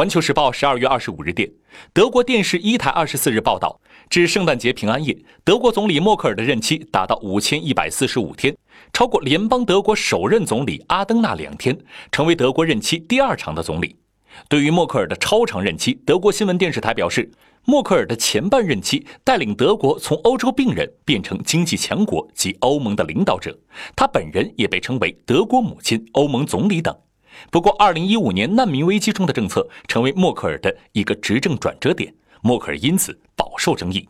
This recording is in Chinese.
环球时报十二月二十五日电，德国电视一台二十四日报道，至圣诞节平安夜，德国总理默克尔的任期达到五千一百四十五天，超过联邦德国首任总理阿登纳两天，成为德国任期第二长的总理。对于默克尔的超长任期，德国新闻电视台表示，默克尔的前半任期带领德国从欧洲病人变成经济强国及欧盟的领导者，他本人也被称为德国母亲、欧盟总理等。不过，2015年难民危机中的政策成为默克尔的一个执政转折点，默克尔因此饱受争议。